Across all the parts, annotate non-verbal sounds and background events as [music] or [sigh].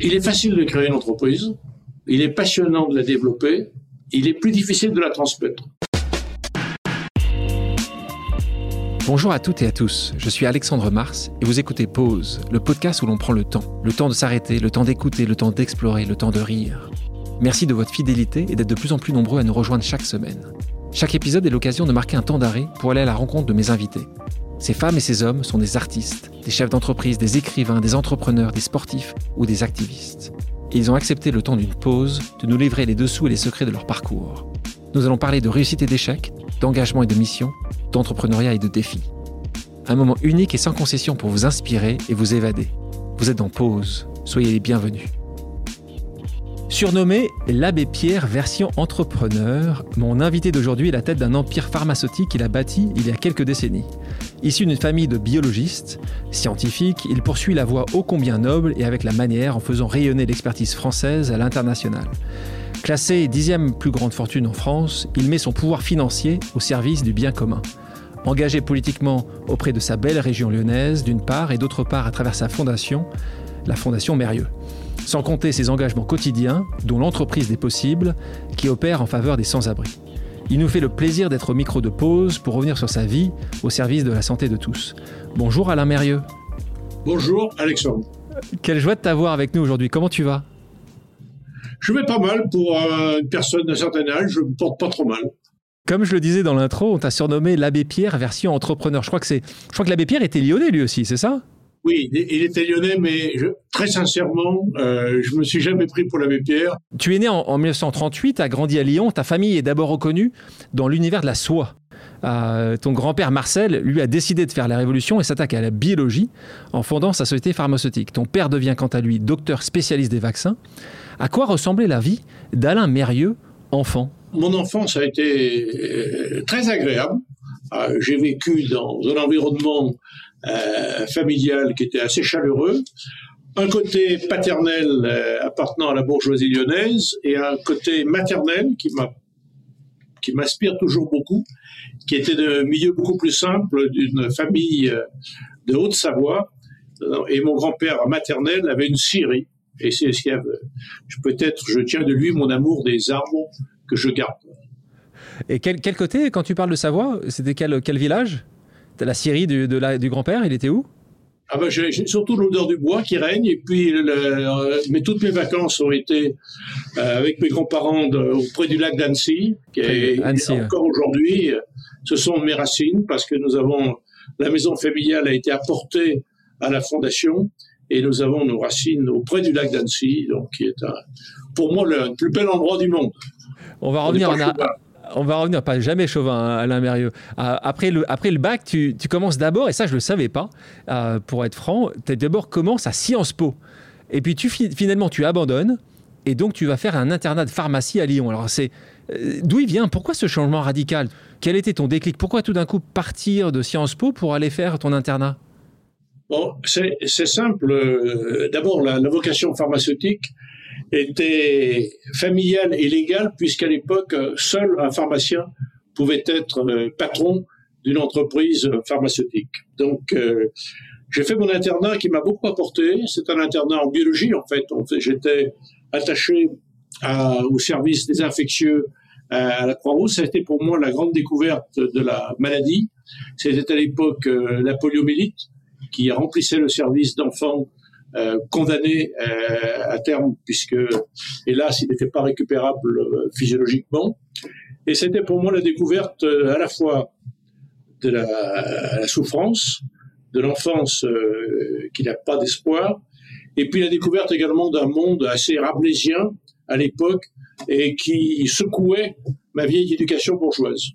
Il est facile de créer une entreprise, il est passionnant de la développer, il est plus difficile de la transmettre. Bonjour à toutes et à tous, je suis Alexandre Mars et vous écoutez Pause, le podcast où l'on prend le temps. Le temps de s'arrêter, le temps d'écouter, le temps d'explorer, le temps de rire. Merci de votre fidélité et d'être de plus en plus nombreux à nous rejoindre chaque semaine. Chaque épisode est l'occasion de marquer un temps d'arrêt pour aller à la rencontre de mes invités. Ces femmes et ces hommes sont des artistes, des chefs d'entreprise, des écrivains, des entrepreneurs, des sportifs ou des activistes. Et ils ont accepté le temps d'une pause de nous livrer les dessous et les secrets de leur parcours. Nous allons parler de réussite et d'échec, d'engagement et de mission, d'entrepreneuriat et de défis. Un moment unique et sans concession pour vous inspirer et vous évader. Vous êtes en pause, soyez les bienvenus. Surnommé l'abbé Pierre version entrepreneur, mon invité d'aujourd'hui est la tête d'un empire pharmaceutique qu'il a bâti il y a quelques décennies. Issu d'une famille de biologistes, scientifiques, il poursuit la voie ô combien noble et avec la manière en faisant rayonner l'expertise française à l'international. Classé dixième plus grande fortune en France, il met son pouvoir financier au service du bien commun. Engagé politiquement auprès de sa belle région lyonnaise, d'une part, et d'autre part à travers sa fondation, la Fondation Mérieux sans compter ses engagements quotidiens, dont l'entreprise des possibles, qui opère en faveur des sans-abri. Il nous fait le plaisir d'être au micro de pause pour revenir sur sa vie au service de la santé de tous. Bonjour Alain Mérieux. Bonjour Alexandre. Quelle joie de t'avoir avec nous aujourd'hui. Comment tu vas? Je vais pas mal pour euh, une personne d'un certain âge, je me porte pas trop mal. Comme je le disais dans l'intro, on t'a surnommé l'abbé Pierre version entrepreneur. Je crois que c'est je crois que l'abbé Pierre était lyonnais lui aussi, c'est ça? Oui, il était lyonnais, mais très sincèrement, euh, je me suis jamais pris pour l'abbé Pierre. Tu es né en, 1938, as grandi à Lyon. Ta famille est d'abord reconnue dans l'univers de la soie. Euh, ton grand-père Marcel, lui, a décidé de faire la révolution et s'attaque à la biologie en fondant sa société pharmaceutique. Ton père devient quant à lui docteur spécialiste des vaccins. À quoi ressemblait la vie d'Alain Mérieux, enfant? Mon enfance a été euh, très agréable. J'ai vécu dans un environnement euh, familial qui était assez chaleureux, un côté paternel euh, appartenant à la bourgeoisie lyonnaise et un côté maternel qui m'a qui m'inspire toujours beaucoup, qui était de milieu beaucoup plus simple d'une famille euh, de Haute-Savoie. Et mon grand-père maternel avait une scierie. Et c'est ce y avait. Peut-être, je tiens de lui mon amour des arbres que je garde. Et quel, côté, quand tu parles de Savoie, c'était quel village? La scierie du, du grand-père, il était où? Ah ben, j'ai surtout l'odeur du bois qui règne et puis euh, mais toutes mes vacances ont été euh, avec mes grands-parents auprès du lac d'Annecy qui est encore aujourd'hui ce sont mes racines parce que nous avons la maison familiale a été apportée à la fondation et nous avons nos racines auprès du lac d'Annecy donc qui est pour moi le plus bel endroit du monde. On va revenir en, on va revenir, pas jamais chauvin, hein, Alain Mérieux. Euh, après, le, après le bac, tu, commences d'abord, et ça je ne le savais pas, euh, pour être franc, tu d'abord commences à Sciences Po. Et puis tu, finalement tu abandonnes, et donc tu vas faire un internat de pharmacie à Lyon. Alors c'est euh, d'où il vient? Pourquoi ce changement radical? Quel était ton déclic? Pourquoi tout d'un coup partir de Sciences Po pour aller faire ton internat? Bon, c'est simple. D'abord, la, vocation pharmaceutique, était familiale et légale, puisqu'à l'époque, seul un pharmacien pouvait être euh, patron d'une entreprise pharmaceutique. Donc, euh, j'ai fait mon internat qui m'a beaucoup apporté. C'est un internat en biologie, en fait. J'étais attaché au service des infectieux à la Croix-Rouge. Ça a été pour moi la grande découverte de la maladie. C'était à l'époque euh, la poliomyélite qui remplissait le service d'enfants euh, condamné euh, à terme, puisque, hélas, il n'était pas récupérable euh, physiologiquement. Et c'était pour moi la découverte à la fois de la, souffrance, de l'enfance qui n'a pas d'espoir, et puis la découverte également d'un monde assez rablaisien à l'époque et qui secouait ma vieille éducation bourgeoise.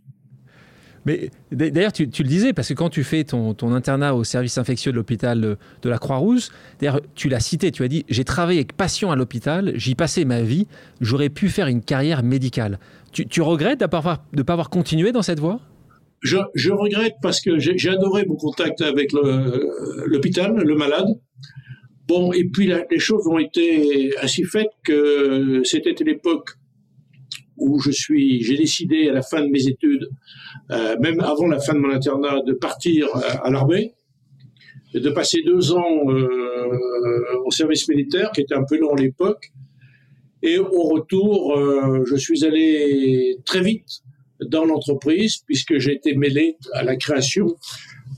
Mais d'ailleurs, tu, le disais, parce que quand tu fais ton, internat au service infectieux de l'hôpital de la Croix-Rouge, d'ailleurs, tu l'as cité, tu as dit J'ai travaillé avec passion à l'hôpital, j'y passais ma vie, j'aurais pu faire une carrière médicale. Tu, regrettes de ne pas avoir continué dans cette voie? Je, regrette parce que j'ai adoré mon contact avec l'hôpital, le, malade. Bon, et puis les choses ont été ainsi faites que c'était l'époque où je suis, j'ai décidé à la fin de mes études, euh, même avant la fin de mon internat, de partir euh, à, l'armée, de passer deux ans euh, au service militaire, qui était un peu long à l'époque. Et au retour, je suis allé très vite dans l'entreprise, puisque j'ai été mêlé à la création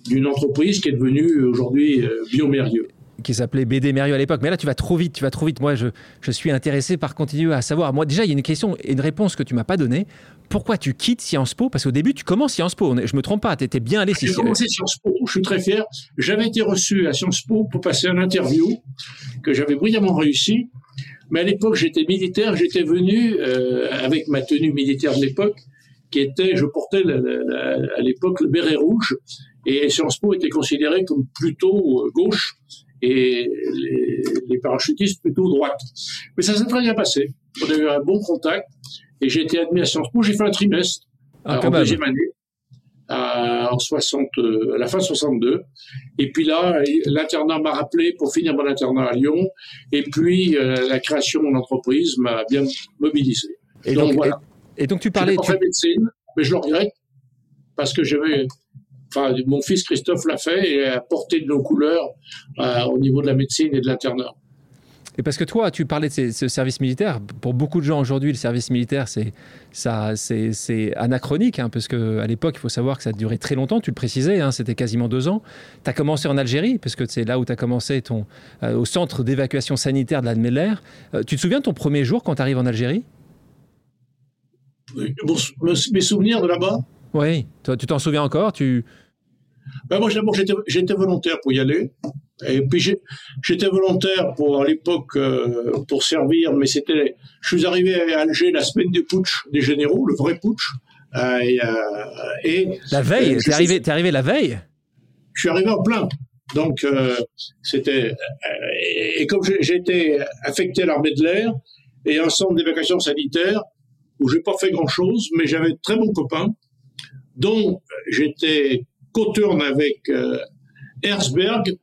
d'une entreprise qui est devenue aujourd'hui Biomérieux qui s'appelait BD Mérieux à l'époque. Mais là, tu vas trop vite, tu vas trop vite. Moi, je, je suis intéressé par continuer à savoir. Moi, déjà, il y a une question et une réponse que tu m'as pas donnée. Pourquoi tu quittes Sciences Po? Parce qu'au début, tu commences Sciences Po. Je me trompe pas, tu étais bien allé. J'ai commencé Sciences Po, je suis très fier. J'avais été reçu à Sciences Po pour passer un interview que j'avais brillamment réussi. Mais à l'époque, j'étais militaire, j'étais venu euh, avec ma tenue militaire de l'époque, qui était, je portais à l'époque le béret rouge, et Sciences Po était considéré comme plutôt euh, gauche et les, parachutistes plutôt droite. Mais ça s'est très bien passé. On a eu un bon contact et j'ai été admis à Sciences Po. J'ai fait un trimestre ah, en deuxième année. À, en 60, à la fin 62. Et puis là, l'internat m'a rappelé pour finir mon internat à Lyon. Et puis, euh, la création de mon entreprise m'a bien mobilisé. Et donc, voilà. Et, donc tu parlais. J'ai tu... médecine, mais je le regrette parce que j'avais mon fils Christophe l'a fait et a porté de nos couleurs euh, au niveau de la médecine et de l'internat. Et parce que toi, tu parlais de ce service militaire. Pour beaucoup de gens aujourd'hui, le service militaire, c'est ça, c'est anachronique, hein, parce que à l'époque, il faut savoir que ça a duré très longtemps. Tu le précisais, hein, c'était quasiment deux ans. Tu as commencé en Algérie, parce que c'est là où tu as commencé ton, euh, au centre d'évacuation sanitaire de la euh, tu te souviens de ton premier jour quand tu arrives en Algérie? Mes souvenirs de là-bas? Oui, toi, tu t'en souviens encore? Tu... Ben moi, d'abord, j'étais volontaire pour y aller. Et puis, j'étais volontaire pour, à l'époque, euh, pour servir, mais c'était, je suis arrivé à Alger la semaine du putsch des généraux, le vrai putsch. Euh, et, euh, et, la veille, t'es arrivé, es arrivé la veille? Je suis arrivé en plein. Donc, c'était, et comme j'ai été affecté à l'armée de l'air et un centre d'évacuation sanitaire où j'ai pas fait grand chose, mais j'avais de très bons copains, dont j'étais coturne avec euh, Herzberg,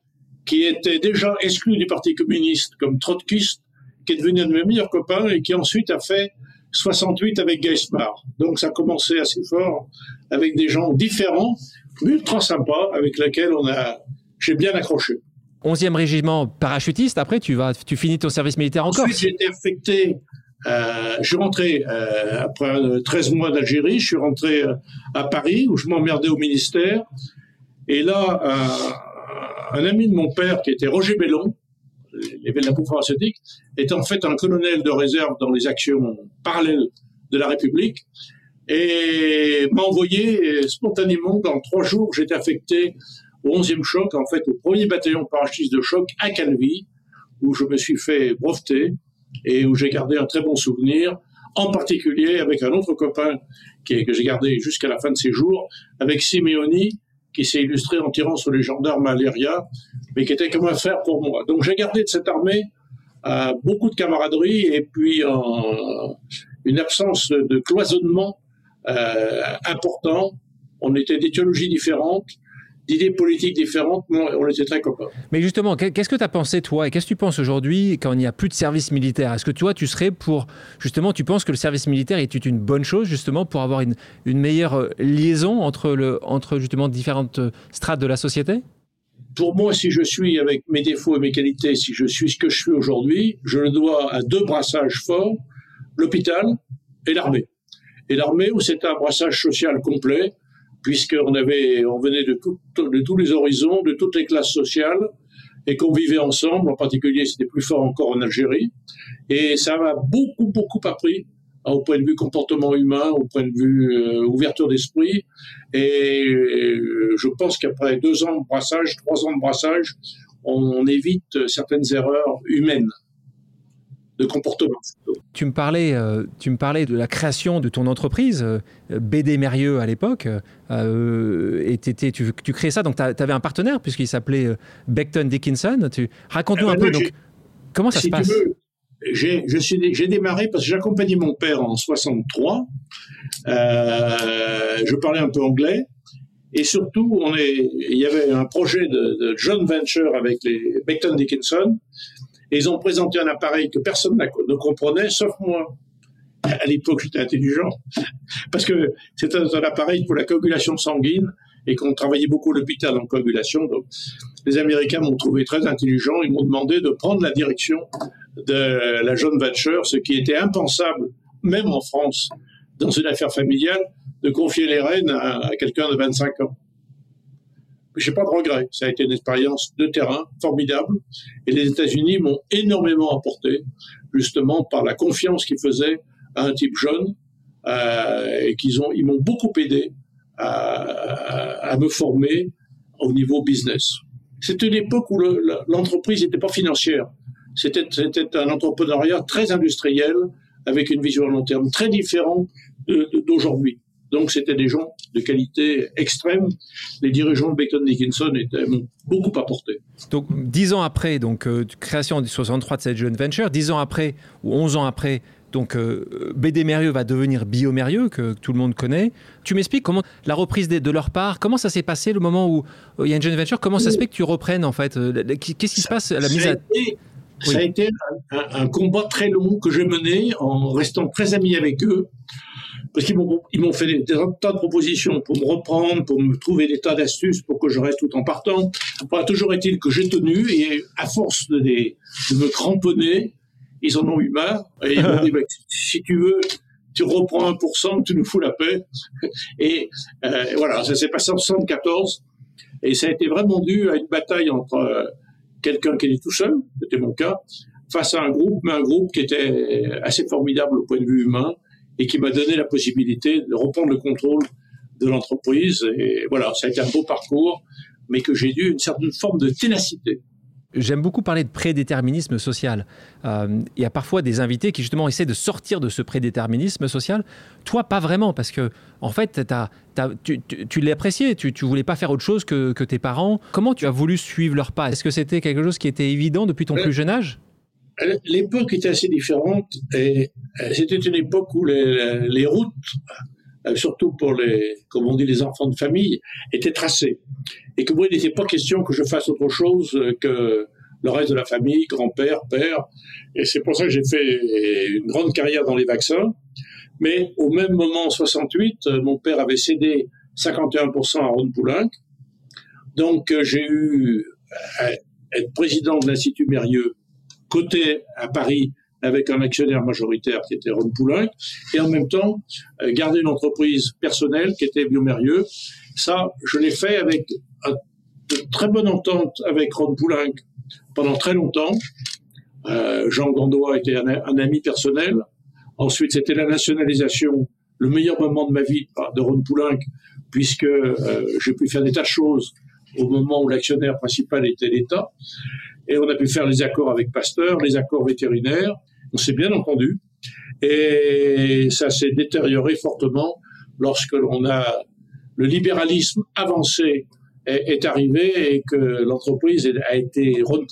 qui était déjà exclu du Parti communiste comme trotskiste, qui est devenu un de mes meilleurs copains et qui ensuite a fait 68 avec Geismar. Donc ça a commencé assez fort avec des gens différents, mais ultra sympas, avec lesquels on a, j'ai bien accroché. 11e régiment parachutiste, après tu vas, tu finis ton service militaire encore. Ensuite j'ai été affecté euh, je suis rentré euh, après 13 mois d'Algérie, je suis rentré euh, à Paris où je m'emmerdais au ministère. Et là, un, un, ami de mon père qui était Roger Bellon, de la pharmaceutique, est en fait un colonel de réserve dans les actions parallèles de la République et m'a envoyé spontanément dans trois jours. J'étais affecté au 11e choc, en fait au premier bataillon parachutiste de choc à Calvi, où je me suis fait breveter et où j'ai gardé un très bon souvenir, en particulier avec un autre copain qui, que j'ai gardé jusqu'à la fin de ses jours, avec Simeoni, qui s'est illustré en tirant sur les gendarmes à Léria, mais qui était comme un fer pour moi. Donc j'ai gardé de cette armée euh, beaucoup de camaraderie et puis une absence de cloisonnement euh, important. On était d'éthiologies différentes, d'idées politiques différentes, on était très copains. Mais justement, qu'est-ce que tu as pensé, toi, et qu'est-ce que tu penses aujourd'hui quand il n'y a plus de service militaire? Est-ce que toi, tu serais pour, justement, tu penses que le service militaire est une bonne chose, justement, pour avoir une, une meilleure euh, liaison entre, le, entre, justement, différentes euh, strates de la société? Pour moi, si je suis avec mes défauts et mes qualités, si je suis ce que je suis aujourd'hui, je le dois à deux brassages forts, l'hôpital et l'armée. Et l'armée, où c'est un brassage social complet, puisqu'on avait, on venait de, tous les horizons, de toutes les classes sociales, et qu'on vivait ensemble. En particulier, c'était plus fort encore en Algérie. Et ça m'a beaucoup, beaucoup appris hein, au point de vue comportement humain, au point de vue euh, ouverture d'esprit. Et euh, je pense qu'après deux ans de brassage, trois ans de brassage, on évite certaines erreurs humaines de comportement. Tu me parlais, euh, tu me parlais de la création de ton entreprise, euh, BD Mérieux à l'époque, euh, et tu, tu, créais ça, donc tu avais un partenaire puisqu'il s'appelait Beckton Dickinson. Tu, raconte-nous un peu, donc, comment ça se passe? j'ai, j'ai démarré parce que j'accompagnais mon père en 63. je parlais un peu anglais. Et surtout, on est, il y avait un projet de, de joint venture avec les Beckton Dickinson et ils ont présenté un appareil que personne ne comprenait, sauf moi. À l'époque, j'étais intelligent, [laughs] parce que c'était un appareil pour la coagulation sanguine, et qu'on travaillait beaucoup à l'hôpital en coagulation. Les Américains m'ont trouvé très intelligent. Ils m'ont demandé de prendre la direction de la jeune venture, ce qui était impensable, même en France, dans une affaire familiale, de confier les rênes à, quelqu'un de 25 ans. J'ai pas de regret. Ça a été une expérience de terrain formidable. Et les États-Unis m'ont énormément apporté, justement, par la confiance qu'ils faisaient à un type jeune, euh, et qu'ils ont, ils m'ont beaucoup aidé à, me former au niveau business. C'était une époque où l'entreprise n'était pas financière. C'était un entrepreneuriat très industriel, avec une vision à long terme très différente d'aujourd'hui. Donc, c'était des gens de qualité extrême. Les dirigeants de Bacon Dickinson m'ont beaucoup apporté. Donc, dix ans après, donc euh, création en 63 de cette joint venture, dix ans après ou onze ans après, donc euh, BD Mérieux va devenir Bio Mérieux, que, tout le monde connaît. Tu m'expliques comment la reprise de, leur part, comment ça s'est passé le moment où euh, il y a une joint venture Comment ça se fait que tu reprennes en fait Qu'est-ce qui se passe à la mise à... Ça a été un, combat très long que j'ai mené en restant très ami avec eux parce qu'ils m'ont fait des, tas de propositions pour me reprendre, pour me trouver des tas d'astuces pour que je reste tout en partant. toujours est-il que j'ai tenu et à force de, de, me cramponner, ils en ont eu marre et ils m'ont [laughs] dit bah, si tu veux, tu reprends 1%, tu nous fous la paix. Et euh, voilà, ça s'est passé en 74 et ça a été vraiment dû à une bataille entre euh, quelqu'un qui est tout seul, c'était mon cas, face à un groupe, mais un groupe qui était assez formidable au point de vue humain et qui m'a donné la possibilité de reprendre le contrôle de l'entreprise. Et voilà, ça a été un beau parcours, mais que j'ai dû une certaine forme de ténacité. J'aime beaucoup parler de prédéterminisme social. Euh, il y a parfois des invités qui justement essaient de sortir de ce prédéterminisme social. Toi, pas vraiment, parce que en fait, tu, tu, l'as apprécié. Tu, ne voulais pas faire autre chose que, tes parents. Comment tu as voulu suivre leur pas? Est-ce que c'était quelque chose qui était évident depuis ton euh, plus jeune âge? L'époque était assez différente et euh, c'était une époque où les, routes, euh, surtout pour les, comme on dit, les enfants de famille, étaient tracées. Et que moi, il n'était pas question que je fasse autre chose que le reste de la famille, grand-père, père. Et c'est pour ça que j'ai fait une grande carrière dans les vaccins. Mais au même moment, en 68, euh, mon père avait cédé 51% à Ron Poulenc. Donc, j'ai eu à être président de l'Institut Mérieux côté à Paris avec un actionnaire majoritaire qui était Ron Poulenc, et en même temps euh, garder une entreprise personnelle qui était Biomérieux. Ça, je l'ai fait avec une très bonne entente avec Ron Poulenc pendant très longtemps. Euh, Jean Gandois était un, ami personnel. Ensuite, c'était la nationalisation, le meilleur moment de ma vie de Ron Poulenc, puisque euh, j'ai pu faire des tas de choses au moment où l'actionnaire principal était l'État. Et on a pu faire les accords avec Pasteur, les accords vétérinaires. On s'est bien entendu. Et ça s'est détérioré fortement lorsque l'on a le libéralisme avancé est, arrivé et que l'entreprise a été Ron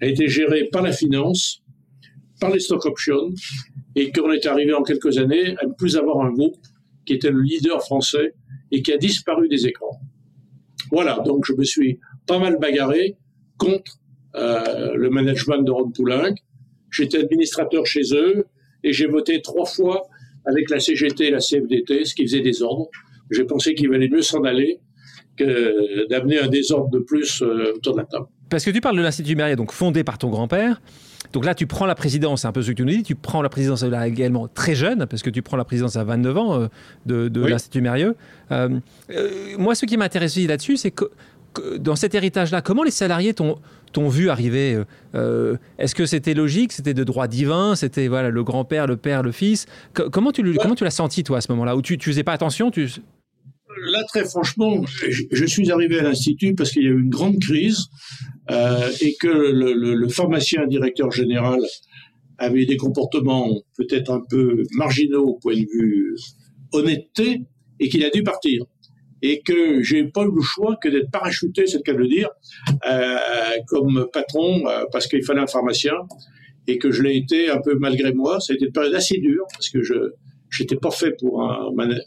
a été gérée par la finance, par les stock options et qu'on est arrivé en quelques années à ne plus avoir un groupe qui était le leader français et qui a disparu des écrans. Voilà, donc je me suis pas mal bagarré contre euh, le management de Ron Poulenc. J'étais administrateur chez eux et j'ai voté trois fois avec la CGT et la CFDT, ce qui faisait des ordres. J'ai pensé qu'il valait mieux s'en aller que d'amener un désordre de plus euh, autour de la table. Parce que tu parles de l'Institut Mérieux, donc fondé par ton grand-père. Donc là, tu prends la présidence, c'est un peu ce que tu nous dis, tu prends la présidence là également très jeune, parce que tu prends la présidence à 29 ans euh, de, l'Institut Mérieux. moi, ce qui m'intéresse là-dessus, c'est que dans cet héritage-là, comment les salariés t'ont vu arriver euh, euh, Est-ce que c'était logique C'était de droit divin C'était voilà le grand-père, le père, le fils? Comment tu comment tu l'as senti toi à ce moment-là? Où tu, tu faisais pas attention tu... Là, très franchement, je, suis arrivé à l'institut parce qu'il y a eu une grande crise euh, et que le, le, pharmacien directeur général avait des comportements peut-être un peu marginaux au point de vue honnêteté et qu'il a dû partir et que j'ai pas eu le choix que d'être parachuté, c'est le cas de le dire, euh, comme patron euh, parce qu'il fallait un pharmacien et que je l'ai été un peu malgré moi. Ça a été une période assez dure parce que je j'étais pas fait pour un manager.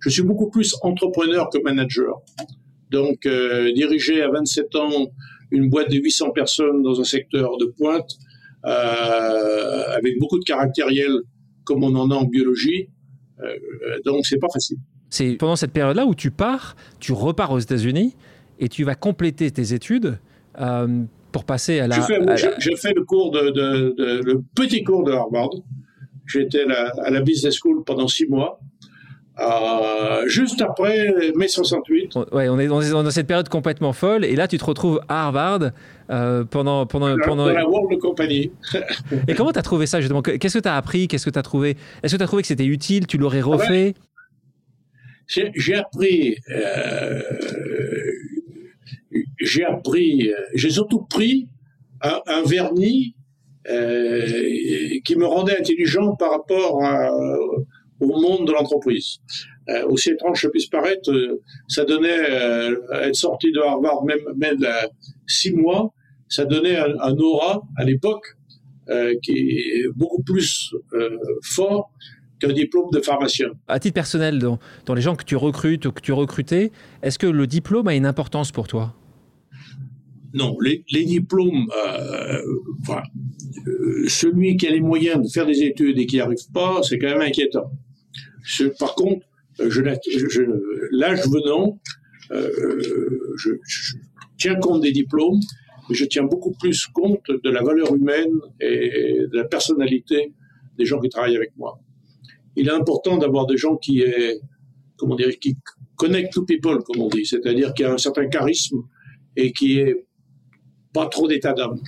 Je suis beaucoup plus entrepreneur que manager. Donc euh, diriger à 27 ans une boîte de 800 personnes dans un secteur de pointe avec beaucoup de caractériel comme on en a en biologie, donc c'est pas facile C'est pendant cette période-là où tu pars, tu repars aux États-Unis et tu vas compléter tes études euh, pour passer à la. J'ai fait, le cours de, le petit cours de Harvard. J'étais à la business school pendant six mois. Euh, juste après mai 68. Ouais, on est dans, cette période complètement folle, et là tu te retrouves à Harvard euh, pendant pendant pendant. Dans la World Company. [laughs] et comment tu as trouvé ça justement? Qu'est-ce que tu as appris? Qu'est-ce que tu as trouvé? Est-ce que tu as trouvé que c'était utile? Tu l'aurais refait? J'ai appris. Euh, j'ai appris. J'ai surtout pris un, un vernis qui me rendait intelligent par rapport au monde de l'entreprise. Euh, aussi étrange que puisse paraître, euh, ça donnait, euh, être sorti de Harvard même, même six mois, ça donnait un, aura à l'époque qui est beaucoup plus fort qu'un diplôme de pharmacien. À titre personnel, dans, dans les gens que tu recrutes ou que tu recrutais, est-ce que le diplôme a une importance pour toi? Non, les, les diplômes, euh, enfin, celui qui a les moyens de faire des études et qui n'y arrive pas, c'est quand même inquiétant par contre, je, l'âge venant, euh, je, tiens compte des diplômes, mais je tiens beaucoup plus compte de la valeur humaine et de la personnalité des gens qui travaillent avec moi. Il est important d'avoir des gens qui est, comment dire, qui connect to people, comme on dit, c'est-à-dire qui a un certain charisme et qui est pas trop d'état d'âme.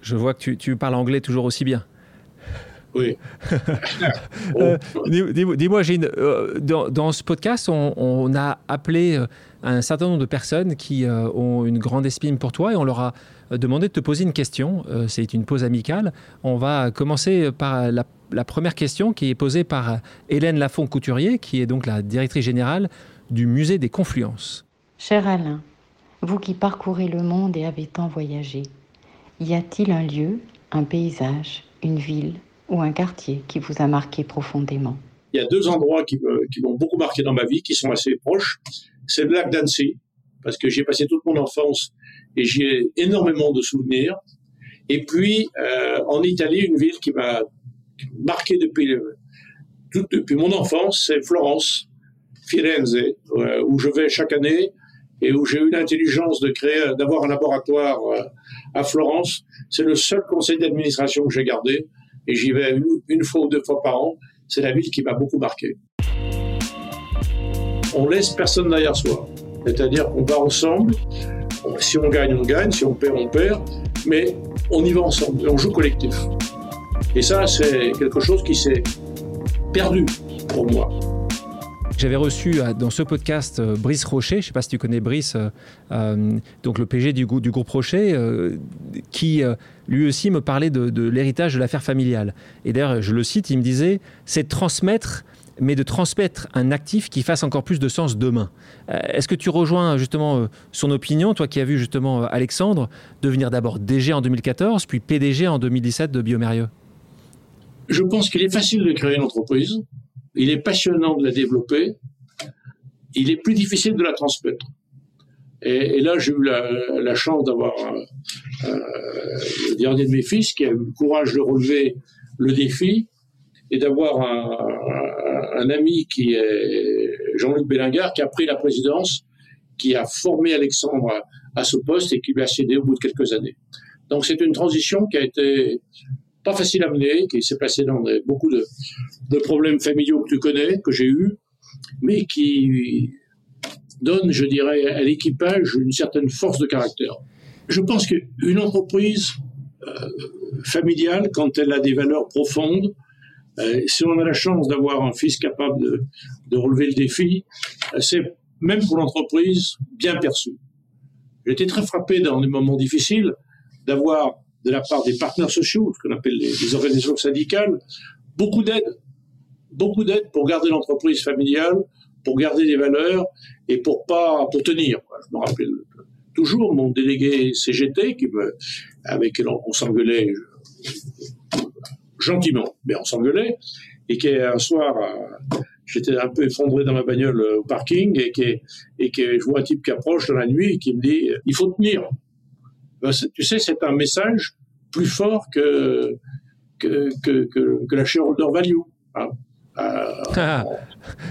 Je, vois que tu, tu parles anglais toujours aussi bien. Oui. [laughs] Euh, dis-moi, Gilles, euh, dans, ce podcast, on, a appelé euh, un certain nombre de personnes qui ont une grande estime pour toi et on leur a demandé de te poser une question. C'est une pause amicale. On va commencer par la, première question qui est posée par Hélène Lafont-Couturier, qui est donc la directrice générale du Musée des Confluences. Cher Alain, vous qui parcourez le monde et avez tant voyagé, y a-t-il un lieu, un paysage, une ville, ou un quartier qui vous a marqué profondément? Il y a deux endroits qui, m'ont beaucoup marqué dans ma vie, qui sont assez proches. C'est le lac d'Annecy, parce que j'y ai passé toute mon enfance et j'y ai énormément de souvenirs. Et puis, euh, en Italie, une ville qui m'a marqué depuis, depuis mon enfance, c'est Florence, Firenze, euh, où je vais chaque année et où j'ai eu l'intelligence de créer, d'avoir un laboratoire euh, à Florence. C'est le seul conseil d'administration que j'ai gardé et j'y vais une, fois ou deux fois par an. C'est la ville qui m'a beaucoup marqué. On laisse personne derrière soi. C'est-à-dire qu'on va ensemble. Si on gagne, on gagne. Si on perd, on perd. Mais on y va ensemble. On joue collectif. Et ça, c'est quelque chose qui s'est perdu pour moi. J'avais reçu euh, dans ce podcast euh, Brice Rocher, je ne sais pas si tu connais Brice, euh, donc le PG du, groupe Rocher, qui lui aussi me parlait de, l'héritage de l'affaire familiale. Et d'ailleurs, je le cite, il me disait, c'est transmettre mais de transmettre un actif qui fasse encore plus de sens demain. Est-ce que tu rejoins justement son opinion, toi qui as vu justement Alexandre devenir d'abord DG en 2014, puis PDG en 2017 de Biomérieux? Je pense qu'il est facile de créer une entreprise, il est passionnant de la développer, il est plus difficile de la transmettre. Et, là, j'ai eu la, chance d'avoir le dernier de mes fils qui a eu le courage de relever le défi et d'avoir un, ami qui est Jean-Luc Bélingard qui a pris la présidence, qui a formé Alexandre à, ce poste et qui lui a cédé au bout de quelques années. Donc c'est une transition qui a été pas facile à mener, qui s'est passé dans beaucoup de, problèmes familiaux que tu connais, que j'ai eus, mais qui donne, je dirais, à l'équipage une certaine force de caractère. Je pense qu'une entreprise euh, familiale, quand elle a des valeurs profondes, euh, si on a la chance d'avoir un fils capable de, relever le défi, euh, c'est même pour l'entreprise bien perçu. J'étais très frappé dans des moments difficiles d'avoir de la part des partenaires sociaux, ce qu'on appelle les, organisations syndicales, beaucoup d'aide, beaucoup d'aide pour garder l'entreprise familiale, pour garder des valeurs et pour pas pour tenir. Je me rappelle toujours mon délégué CGT qui me, avec qui on, s'engueulait gentiment, mais on s'engueulait et qui un soir j'étais un peu effondré dans ma bagnole au parking et qui et que je vois un type qui approche dans la nuit et qui me dit il faut tenir ben, tu sais, c'est un message plus fort que, que, que, que, la shareholder value. Hein. Ah,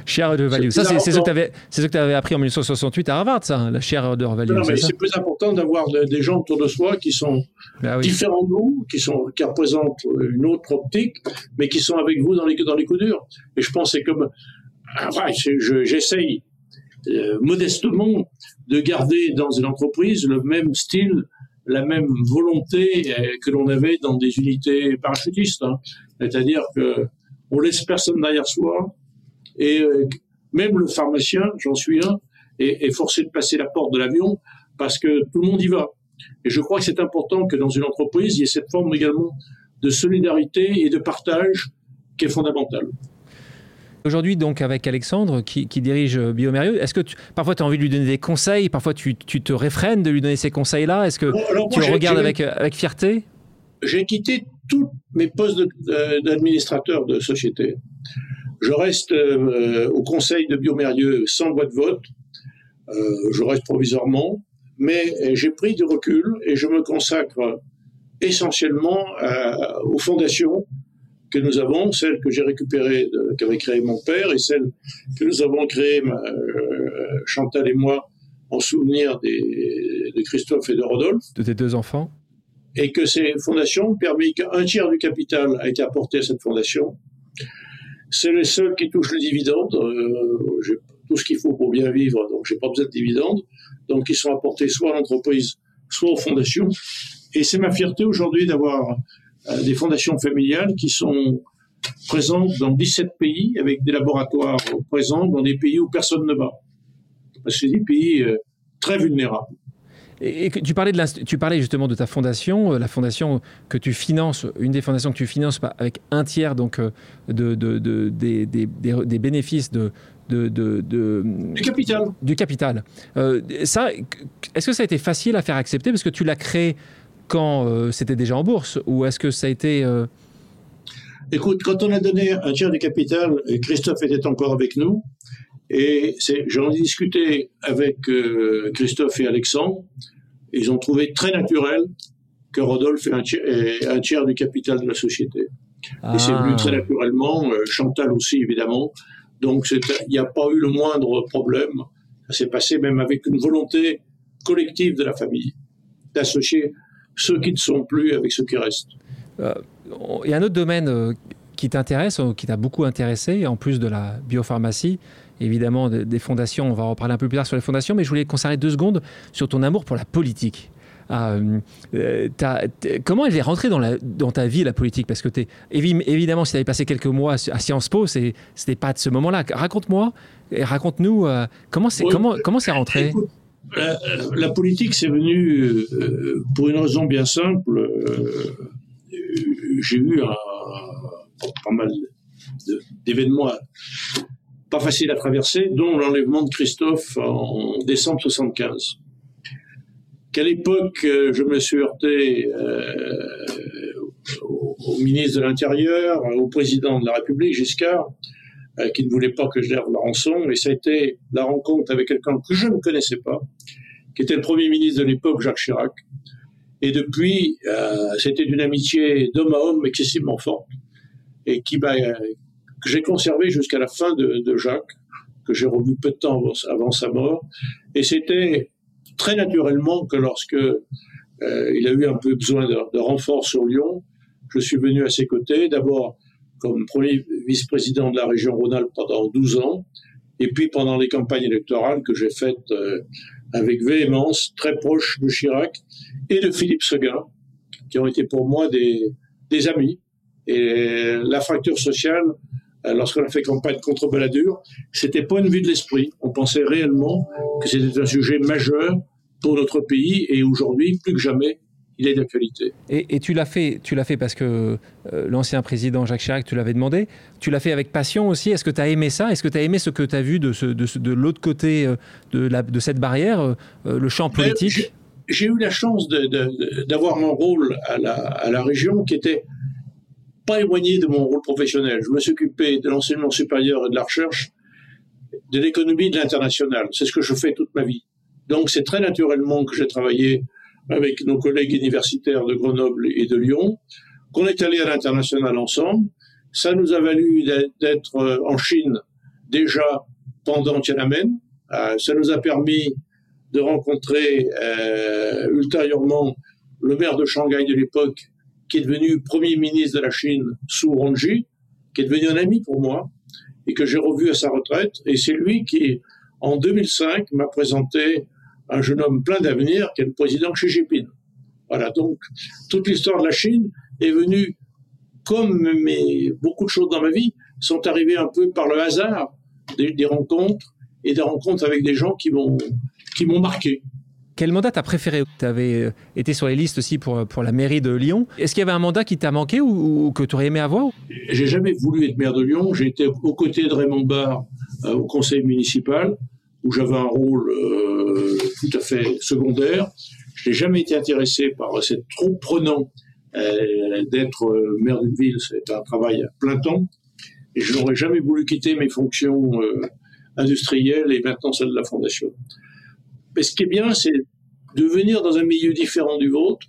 share order value. Ça, c'est ce que tu avais, appris en 1968 à Harvard, ça, la share order value. Non, mais c'est plus important d'avoir des gens autour de soi qui sont bah différents de nous, qui, sont, qui représentent une autre optique, mais qui sont avec vous dans les, dans les coups durs. Et je pense que c'est comme. Enfin, j'essaye euh, modestement de garder dans une entreprise le même style, la même volonté euh, que l'on avait dans des unités parachutistes. Hein. C'est-à-dire que on laisse personne derrière soi et euh, même le pharmacien, j'en suis un, est, est, forcé de passer la porte de l'avion parce que tout le monde y va. Et je crois que c'est important que dans une entreprise, il y ait cette forme également de solidarité et de partage qui est fondamentale. Aujourd'hui, donc, avec Alexandre, qui, dirige Biomérieux, est-ce que tu, parfois tu as envie de lui donner des conseils? Parfois tu, te réfrènes de lui donner ces conseils-là? Est-ce que tu le regardes avec, avec fierté? J'ai quitté tous mes postes d'administrateur de, société. Je reste euh, au conseil de Biomérieux sans voix de vote. Euh, je reste provisoirement, mais j'ai pris du recul et je me consacre essentiellement aux fondations que nous avons, celle que j'ai récupérée, qu'avait créée mon père, et celle que nous avons créée, euh, Chantal et moi, en souvenir de Christophe et de Rodolphe. De tes deux enfants Et que ces fondations ont permis qu'un tiers du capital a été apporté à cette fondation. C'est les seuls qui touchent le dividende. Euh, j'ai tout ce qu'il faut pour bien vivre, donc j'ai pas besoin de dividendes. Donc ils sont apportés soit à l'entreprise, soit aux fondations. Et c'est ma fierté aujourd'hui d'avoir euh, des fondations familiales qui sont présentes dans 17 pays avec des laboratoires présents dans des pays où personne ne va. Parce que c'est des pays euh, très vulnérables. Et tu parlais, de tu parlais justement de ta fondation, euh, la fondation que tu finances, une des fondations que tu finances avec un tiers donc de, de, de des, des, des, bénéfices de, de, du capital. Du capital. ça, est-ce que ça a été facile à faire accepter? Parce que tu l'as créé quand euh, c'était déjà en bourse Ou est-ce que ça a été... Euh, Écoute, quand on a donné un tiers du capital, Christophe était encore avec nous. Et j'en ai discuté avec euh, Christophe et Alexandre. Ils ont trouvé très naturel que Rodolphe ait un tiers, un tiers du capital de la société. Et c'est venu ah. très naturellement, Chantal aussi évidemment. Donc il n'y a pas eu le moindre problème. Ça s'est passé même avec une volonté collective de la famille d'associer ceux qui ne sont plus avec ceux qui restent. Euh, il y a un autre domaine euh, qui t'intéresse, euh, qui t'a beaucoup intéressé, en plus de la biopharmacie, évidemment des fondations, on va en reparler un peu plus tard sur les fondations, mais je voulais concerner deux secondes sur ton amour pour la politique. comment elle est rentrée dans, la, dans ta vie, la politique? Parce que es, évidemment, si tu avais passé quelques mois à Sciences Po, ce n'était pas de ce moment-là. Raconte-moi raconte-nous comment c'est comment, comment rentré? La, politique, c'est venu euh, pour une raison bien simple. Euh, j'ai eu pas mal d'événements pas faciles à traverser, dont l'enlèvement de Christophe en décembre 75. Qu'à l'époque, euh, je me suis heurté au, au, ministre de l'Intérieur, au président de la République, Giscard, euh, qui ne voulait pas que je lève la rançon. Et ça a été la rencontre avec quelqu'un que je ne connaissais pas, qui était le Premier ministre de l'époque, Jacques Chirac. Et depuis, euh, c'était une amitié d'homme à homme excessivement forte et qui que j'ai conservé jusqu'à la fin de, de Jacques, que j'ai revu peu de temps avant, sa mort. Et c'était très naturellement que lorsque euh, il a eu un peu besoin de, de renfort sur Lyon, je suis venu à ses côtés. D'abord comme premier vice-président de la région Rhône-Alpes pendant 12 ans, et puis pendant les campagnes électorales que j'ai faites euh, avec véhémence, très proche de Chirac et de Philippe Seguin, qui ont été pour moi des, amis. Et la fracture sociale, euh, lorsqu'on a fait campagne contre Balladur, c'était pas une vue de l'esprit. On pensait réellement que c'était un sujet majeur pour notre pays et aujourd'hui, plus que jamais, il est d'actualité. Et, tu l'as fait, tu l'as fait parce que euh, l'ancien président Jacques Chirac, tu l'avais demandé. Tu l'as fait avec passion aussi. Est-ce que tu as aimé ça? Est-ce que tu as aimé ce que tu as vu de, ce, de, de l'autre côté euh, de, la, de cette barrière, euh, le champ politique? J'ai eu la chance d'avoir mon rôle à la, à la région qui était pas éloigné de mon rôle professionnel. Je me suis occupé de l'enseignement supérieur et de la recherche, de l'économie de l'international. C'est ce que je fais toute ma vie. Donc c'est très naturellement que j'ai travaillé avec nos collègues universitaires de Grenoble et de Lyon, qu'on est allé à l'international ensemble Ça nous a valu d'être en Chine déjà pendant Tiananmen. Ça nous a permis de rencontrer ultérieurement le maire de Shanghai de l'époque, qui est devenu premier ministre de la Chine sous Rongji, qui est devenu un ami pour moi et que j'ai revu à sa retraite. Et c'est lui qui, en 2005, m'a présenté un jeune homme plein d'avenir qui est le président Xi Jinping. Voilà, donc toute l'histoire de la Chine est venue, comme beaucoup de choses dans ma vie, sont arrivées un peu par le hasard des, des rencontres et des rencontres avec des gens qui m'ont qui m'ont marqué. Quel mandat t'as préféré? Tu avais euh, été sur les listes aussi pour, pour la mairie de Lyon. Est-ce qu'il y avait un mandat qui t'a manqué ou, que tu aurais aimé avoir? J'ai jamais voulu être maire de Lyon. J'ai été aux côtés de Raymond Barre euh, au conseil municipal, où j'avais un rôle euh, tout à fait secondaire. Je n'ai jamais été intéressé par cette trop prenant d'être maire d'une ville. C'est un travail à plein temps. Et je n'aurais jamais voulu quitter mes fonctions industrielles et maintenant celles de la fondation. Mais ce qui est bien, c'est de venir dans un milieu différent du vôtre,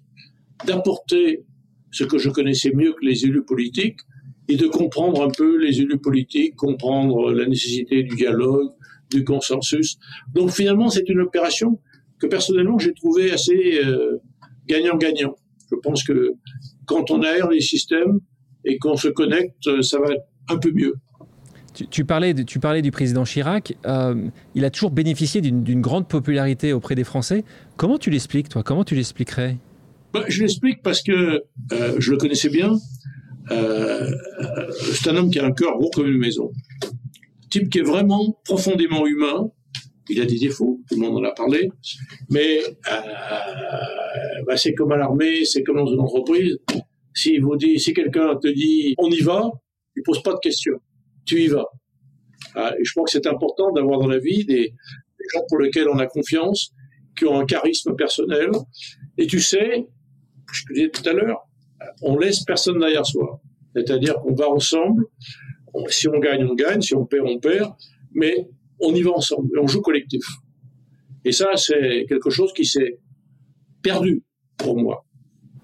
d'apporter ce que je connaissais mieux que les élus politiques et de comprendre un peu les élus politiques, comprendre la nécessité du dialogue, du consensus. Donc finalement, c'est une opération que personnellement j'ai trouvée assez euh, gagnant-gagnant. Je pense que quand on aère les systèmes et qu'on se connecte, ça va un peu mieux. Tu, parlais, tu parlais du président Chirac. Euh, il a toujours bénéficié d'une grande popularité auprès des Français. Comment tu l'expliques, toi? Comment tu l'expliquerais? Bah, Je l'explique parce que euh, je le connaissais bien. Euh, c'est un homme qui a un cœur gros comme une maison. Type qui est vraiment profondément humain. Il a des défauts, tout le monde en a parlé. Mais bah, c'est comme à l'armée, c'est comme dans une entreprise. Si, si quelqu'un te dit on y va, il pose pas de questions tu y vas. Ah, et je crois que c'est important d'avoir dans la vie des, gens pour lesquels on a confiance, qui ont un charisme personnel. Et tu sais, je te disais tout à l'heure, on laisse personne derrière soi. C'est-à-dire qu'on va ensemble. Si on gagne, on gagne. Si on perd, on perd. Mais on y va ensemble. on joue collectif. Et ça, c'est quelque chose qui s'est perdu pour moi.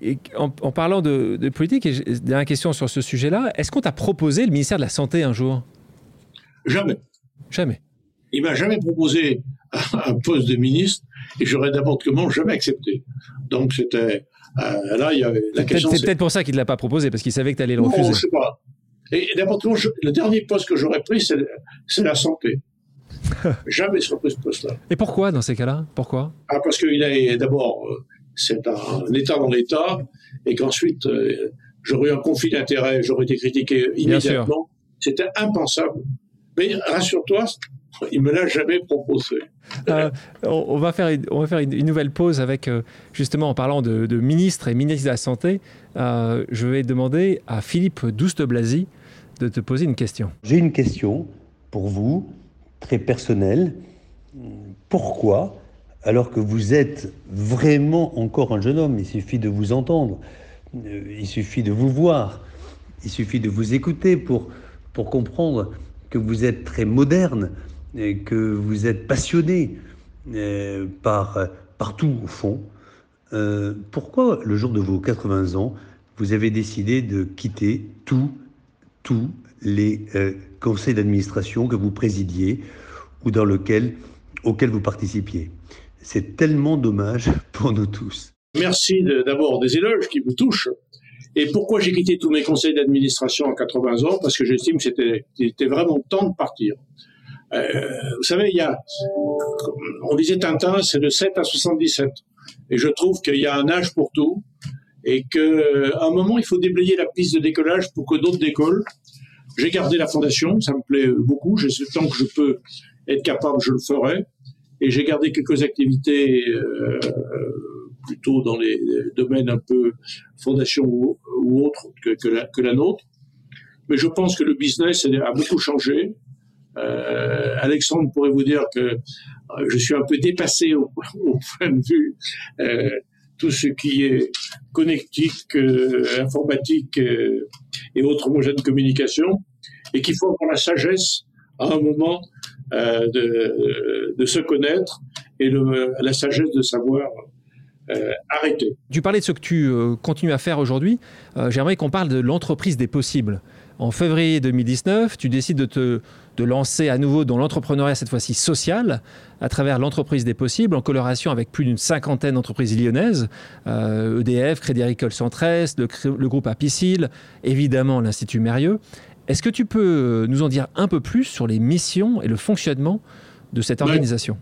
Et en, parlant de, politique, et dernière question sur ce sujet-là, est-ce qu'on t'a proposé le ministère de la Santé un jour? Jamais. Jamais. Il m'a jamais proposé un poste de ministre et j'aurais d'abord comment jamais accepté. Donc c'était euh, là il y avait la question. C'est peut-être pour ça qu'il ne l'a pas proposé parce qu'il savait que tu allais le refuser. Non, je sais pas. Et d'abord le dernier poste que j'aurais pris c'est la santé. [laughs] jamais sur ce poste-là. Et pourquoi dans ces cas-là? Pourquoi? Ah, Parce qu'il a d'abord euh, c'est un, État dans l'État, et qu'ensuite euh, j'aurais eu un conflit d'intérêts, j'aurais été critiqué immédiatement. C'était impensable. Mais rassure-toi, il me l'a jamais proposé. Euh, on, va faire, on va faire une, nouvelle pause avec, euh, justement, en parlant de, ministre et ministre de la Santé. je vais demander à Philippe Douste Blasi de te poser une question. J'ai une question pour vous, très personnelle. Pourquoi alors que vous êtes vraiment encore un jeune homme. Il suffit de vous entendre, euh, il suffit de vous voir, il suffit de vous écouter pour, pour comprendre que vous êtes très moderne, et que vous êtes passionné euh, par, par tout au fond. Euh, pourquoi, le jour de vos 80 ans, vous avez décidé de quitter tous tous les conseils d'administration que vous présidiez ou dans lequel, auxquels vous participiez c'est tellement dommage [laughs] pour nous tous. Merci d'abord des éloges qui vous touchent. Et pourquoi j'ai quitté tous mes conseils d'administration à 80 ans? Parce que j'estime que c'était vraiment temps de partir. Euh, vous savez, il y a, on disait Tintin, c'est de 7 à 77. Et je trouve qu'il y a un âge pour tout. Et qu'à un moment, il faut déblayer la piste de décollage pour que d'autres décollent. J'ai gardé la fondation, ça me plaît beaucoup. Je sais tant que je peux être capable, je le ferai. Et j'ai gardé quelques activités euh, plutôt dans les domaines un peu fondation ou, autres que, la, nôtre. Mais je pense que le business a beaucoup changé. Euh, Alexandre pourrait vous dire que euh, je suis un peu dépassé au, [laughs] point de vue euh, tout ce qui est connectique, euh, informatique euh, et autres moyens de communication, et qu'il faut avoir la sagesse à un moment euh, de, se connaître et la sagesse de savoir arrêter. Tu parlais de ce que tu continues à faire aujourd'hui. J'aimerais qu'on parle de l'entreprise des possibles. En février 2019, tu décides de te de lancer à nouveau dans l'entrepreneuriat, cette fois-ci social, à travers l'entreprise des possibles, en coloration avec plus d'une cinquantaine d'entreprises lyonnaises, EDF, e Crédit Agricole Centre-Est, le, le, groupe Apicil, évidemment l'Institut Mérieux. Est-ce que tu peux nous en dire un peu plus sur les missions et le fonctionnement de cette organisation?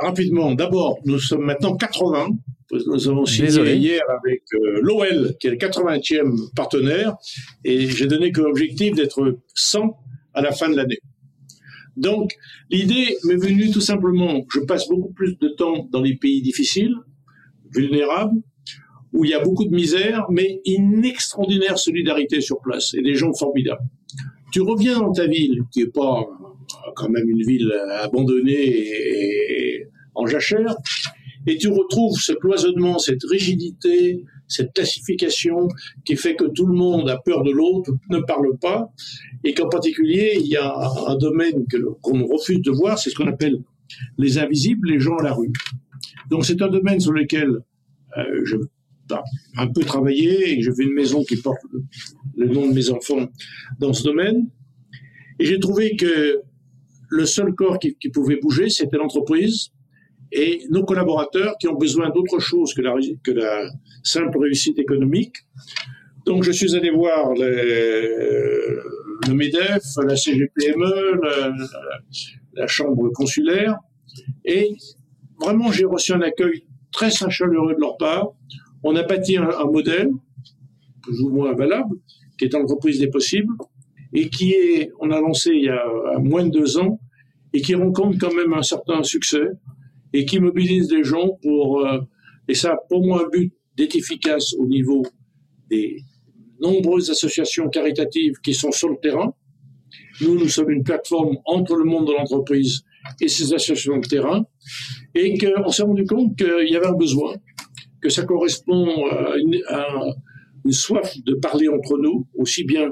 Rapidement, d'abord, nous sommes maintenant 80. Nous avons signé hier avec euh, l'OL, qui est le 80e partenaire, et j'ai donné comme objectif d'être 100 à la fin de l'année. Donc, l'idée m'est venue tout simplement, je passe beaucoup plus de temps dans les pays difficiles, vulnérables, où il y a beaucoup de misère, mais une extraordinaire solidarité sur place et des gens formidables. Tu reviens dans ta ville, qui n'est pas quand même une ville abandonnée et, en jachère, et tu retrouves ce cloisonnement, cette rigidité, cette classification qui fait que tout le monde a peur de l'autre, ne parle pas, et qu'en particulier, il y a un domaine qu'on refuse de voir, c'est ce qu'on appelle les invisibles, les gens à la rue. Donc c'est un domaine sur lequel euh, je un peu travaillé et je fais une maison qui porte le nom de mes enfants dans ce domaine. Et j'ai trouvé que le seul corps qui, pouvait bouger, c'était l'entreprise et nos collaborateurs qui ont besoin d'autre chose que la, simple réussite économique. Donc je suis allé voir le MEDEF, la CGPME, la, chambre consulaire, et vraiment j'ai reçu un accueil très chaleureux de leur part. On a bâti un, un modèle, plus ou moins valable, qui est l'entreprise des possibles, et qui est, on a lancé il y a moins de deux ans, et qui rencontre quand même un certain succès, et qui mobilise des gens pour, euh, et ça pour moi un but d'être efficace au niveau des nombreuses associations caritatives qui sont sur le terrain. Nous, nous sommes une plateforme entre le monde de l'entreprise et ces associations de terrain, et qu'on s'est rendu compte qu'il y avait un besoin, que ça correspond à une soif de parler entre nous, aussi bien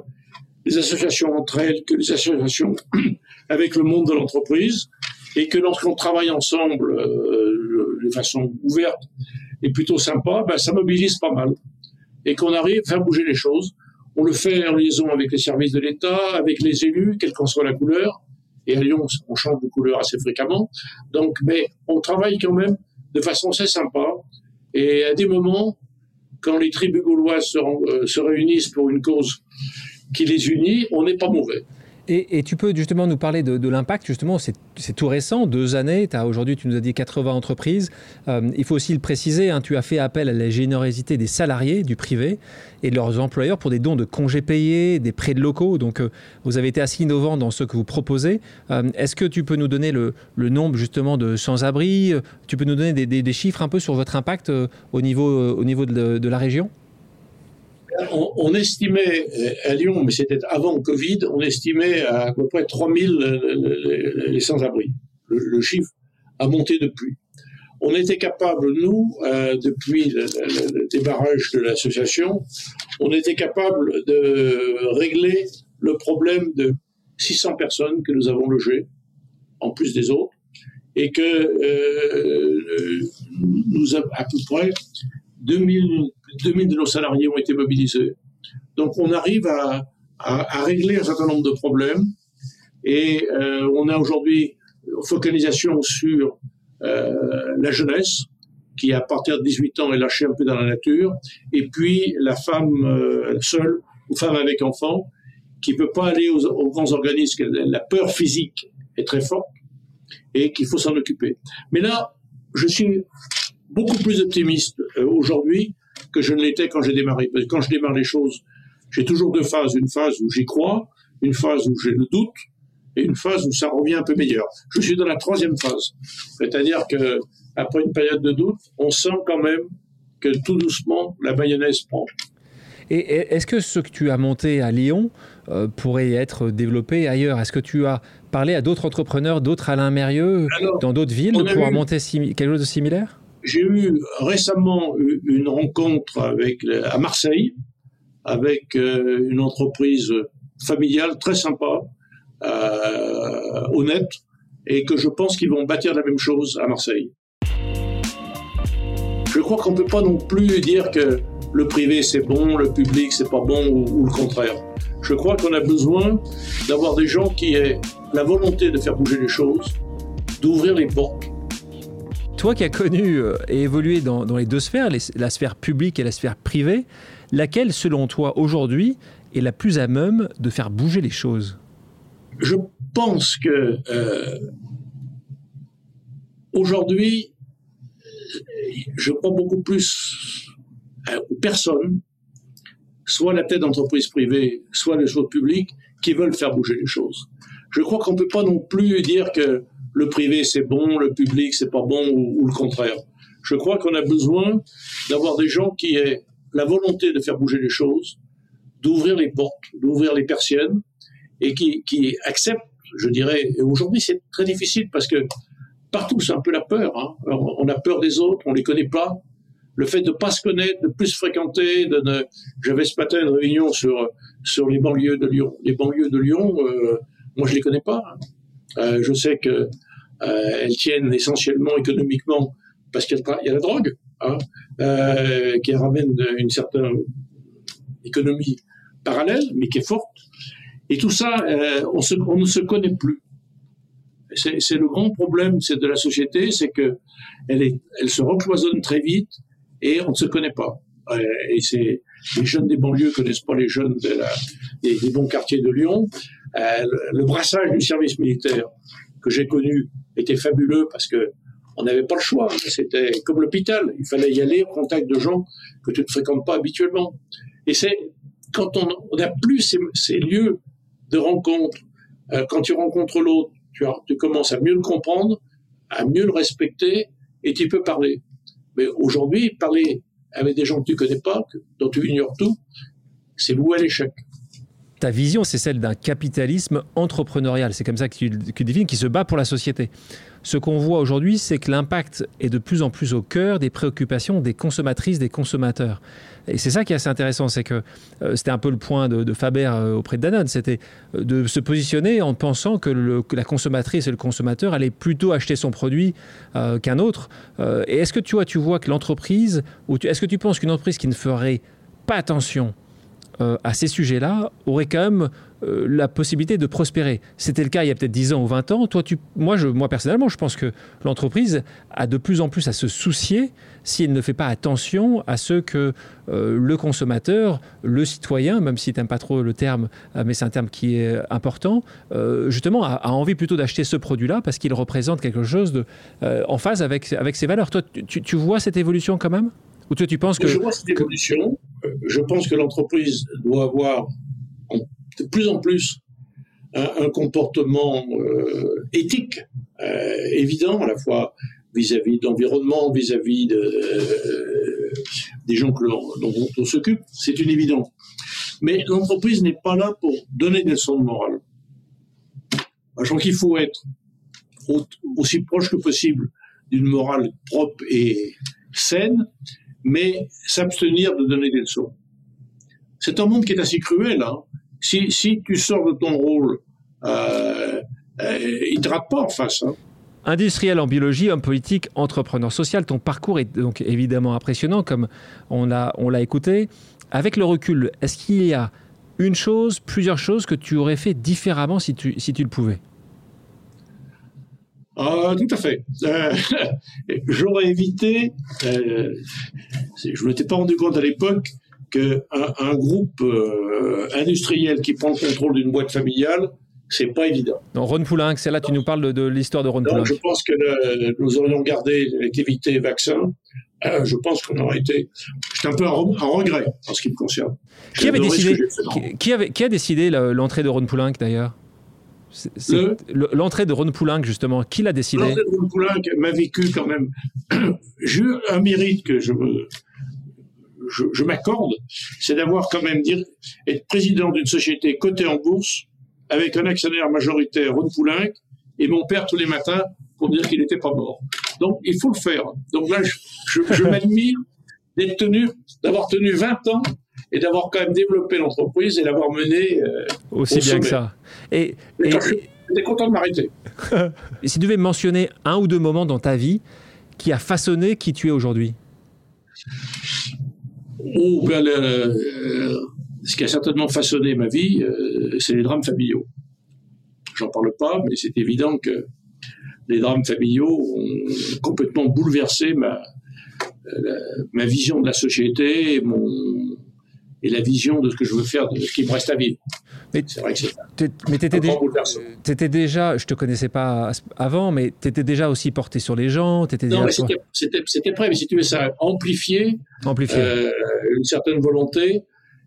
les associations entre elles que les associations [clears throat] avec le monde de l'entreprise, et que lorsqu'on travaille ensemble euh, de façon ouverte et plutôt sympa, ben, ça mobilise pas mal, et qu'on arrive à faire bouger les choses. On le fait en liaison avec les services de l'État, avec les élus, quelle qu'en soit la couleur. Et à Lyon, on change de couleur assez fréquemment. Donc, mais on travaille quand même de façon assez sympa. Et à des moments, quand les tribus gauloises se, euh, se réunissent pour une cause qui les unit, on n'est pas mauvais. Et, tu peux justement nous parler de, l'impact, justement, c'est tout récent, deux années, aujourd'hui tu nous as dit 80 entreprises. Euh, il faut aussi le préciser, hein, tu as fait appel à la générosité des salariés du privé et de leurs employeurs pour des dons de congés payés, des prêts de locaux. Donc euh, vous avez été assez innovant dans ce que vous proposez. Euh, est-ce que tu peux nous donner le, nombre justement de sans-abri? Tu peux nous donner des, chiffres un peu sur votre impact au niveau, au niveau de la région? On, estimait euh, à Lyon, mais c'était avant le Covid, on estimait à, peu près 3000 euh, les sans-abri. Le, chiffre a monté depuis. On était capable, nous, euh, depuis le, débarrage de l'association, on était capable de régler le problème de 600 personnes que nous avons logées, en plus des autres, et que nous avons à peu près 2000, 2000 de nos salariés ont été mobilisés. Donc on arrive à, régler un certain nombre de problèmes et euh, on a aujourd'hui focalisation sur euh, la jeunesse qui à partir de 18 ans est lâchée un peu dans la nature et puis la femme euh, seule ou femme avec enfant qui peut pas aller aux, grands organismes, la peur physique est très forte et qu'il faut s'en occuper. Mais là, je suis beaucoup plus optimiste aujourd'hui que je ne l'étais quand j'ai démarré. Quand je démarre les choses, j'ai toujours deux phases. Une phase où j'y crois, une phase où j'ai le doute, et une phase où ça revient un peu meilleur. Je suis dans la troisième phase. C'est-à-dire que après une période de doute, on sent quand même que tout doucement, la mayonnaise prend. Et est-ce que ce que tu as monté à Lyon euh, pourrait être développé ailleurs? Est-ce que tu as parlé à d'autres entrepreneurs, d'autres Alain Mérieux, dans d'autres villes, pour monter quelque chose de similaire? J'ai eu récemment une rencontre à Marseille avec euh, une entreprise familiale très sympa, euh, honnête, et que je pense qu'ils vont bâtir la même chose à Marseille. Je crois qu'on ne peut pas non plus dire que le privé c'est bon, le public c'est pas bon ou, le contraire. Je crois qu'on a besoin d'avoir des gens qui aient la volonté de faire bouger les choses, d'ouvrir les portes. Toi qui as connu euh, et évolué dans, les deux sphères, la sphère publique et la sphère privée, laquelle, selon toi, aujourd'hui, est la plus à même de faire bouger les choses? Je pense que euh, aujourd'hui, je crois beaucoup plus euh, aux personnes, soit la tête d'entreprise privée, soit les choses publiques, qui veulent faire bouger les choses. Je crois qu'on ne peut pas non plus dire que le privé c'est bon, le public c'est pas bon ou, le contraire. Je crois qu'on a besoin d'avoir des gens qui aient la volonté de faire bouger les choses, d'ouvrir les portes, d'ouvrir les persiennes et qui, acceptent, je dirais, aujourd'hui c'est très difficile parce que partout, c'est un peu la peur. Hein. on a peur des autres, on les connaît pas. Le fait de pas se connaître, de plus fréquenter, de ne... j'avais ce matin une réunion sur sur les banlieues de Lyon. Les banlieues de Lyon, euh, moi je les connais pas. Hein. Euh, je sais que elles tiennent essentiellement économiquement parce qu'il y a la drogue, hein, qui ramène une certaine économie parallèle, mais qui est forte. Et tout ça, on, on ne se connaît plus c'est le grand problème de la société, c'est que elle, se recloisonne très vite et on ne se connaît pas. Euh, et les jeunes des banlieues connaissent pas les jeunes des, bons quartiers de Lyon. Euh, le, brassage du service militaire que j'ai connu était fabuleux parce que on n'avait pas le choix. C'était comme l'hôpital. Il fallait y aller au contact de gens que tu ne fréquentes pas habituellement. Et c'est quand on n'a plus ces, lieux de rencontre, euh, quand tu rencontres l'autre, tu, commences à mieux le comprendre, à mieux le respecter, et tu peux parler. Mais aujourd'hui, parler avec des gens que tu connais pas, dont tu ignores tout, c'est voué à l'échec. Ta vision, c'est celle d'un capitalisme entrepreneurial. C'est comme ça que tu, que tu qui se bat pour la société. Ce qu'on voit aujourd'hui, c'est que l'impact est de plus en plus au cœur des préoccupations des consommatrices, des consommateurs. Et c'est ça qui est assez intéressant, c'est que euh, c'était un peu le point de, Faber euh, auprès de Danone, c'était euh, de se positionner en pensant que, la consommatrice et le consommateur allaient plutôt acheter son produit qu'un autre. et est-ce que tu vois, tu vois que l'entreprise, est-ce que tu penses qu'une entreprise qui ne ferait pas attention à ces sujets-là aurait quand même euh, la possibilité de prospérer. C'était le cas il y a peut-être 10 ans ou 20 ans. Toi, tu, moi, je, moi, personnellement, je pense que l'entreprise a de plus en plus à se soucier si elle ne fait pas attention à ce que euh, le consommateur, le citoyen, même si tu n'aimes pas trop le terme, euh, mais c'est un terme qui est important, justement, a, envie plutôt d'acheter ce produit-là parce qu'il représente quelque chose de, en phase avec, avec ses valeurs. Toi, tu, vois cette évolution quand même? Ou toi, tu penses que... Je vois cette évolution. Je pense que l'entreprise doit avoir de plus en plus un, comportement euh, éthique euh, évident, à la fois vis-à-vis de l'environnement, vis-à-vis euh, des gens que dont on s'occupe, c'est une évidence. Mais l'entreprise n'est pas là pour donner des leçons de morale. Je crois qu'il faut être aussi proche que possible d'une morale propre et saine, mais s'abstenir de donner des leçons. C'est un monde qui est assez cruel. Hein si, tu sors de ton rôle, euh, euh, il ne te rate pas en face. Hein. Industriel en biologie, homme politique, entrepreneur social, ton parcours est donc évidemment impressionnant, comme on l'a on écouté. Avec le recul, est-ce qu'il y a une chose, plusieurs choses que tu aurais fait différemment si tu, si tu le pouvais? Ah, tout à fait. Euh, [laughs] j'aurais évité, je ne m'étais pas rendu compte à l'époque, qu'un un groupe euh, industriel qui prend le contrôle d'une boîte familiale, c'est pas évident. Non, Ron Poulenc, c'est là tu nous parles de, l'histoire de Ron Poulenc. Je pense que nous aurions gardé l'activité vaccin. Euh, je pense qu'on aurait été. C'est un peu un, regret en ce qui me concerne. Qui avait décidé qui, avait, qui, a décidé l'entrée de Ron Poulenc d'ailleurs? L'entrée de Ron Poulenc, justement, qui l'a décidé L'entrée de Ron Poulenc m'a vécu quand même. [clears throat] J'ai eu un mérite que je veux je, m'accorde, c'est d'avoir quand même dire, être président d'une société cotée en bourse avec un actionnaire majoritaire, Ron Poulenc, et mon père tous les matins pour dire qu'il n'était pas mort. Donc, il faut le faire. Donc là, je, [laughs] m'admire d'être tenu, d'avoir tenu 20 ans et d'avoir quand même développé l'entreprise et l'avoir mené euh, aussi bien que ça. Et, j'étais content de m'arrêter. [laughs] et si tu devais mentionner un ou deux moments dans ta vie qui a façonné qui tu es aujourd'hui? Ou ben, euh, ce qui a certainement façonné ma vie, euh, c'est les drames familiaux. J'en parle pas, mais c'est évident que les drames familiaux ont complètement bouleversé ma, ma vision de la société et, mon, et la vision de ce que je veux faire, de ce qui me reste à vivre. Mais c'est vrai que c'est. Mais t'étais déjà, étais déjà, je te connaissais pas avant, mais tu étais déjà aussi porté sur les gens. Étais non, c'était prêt, mais si tu veux, ça a amplifié, euh, une certaine volonté.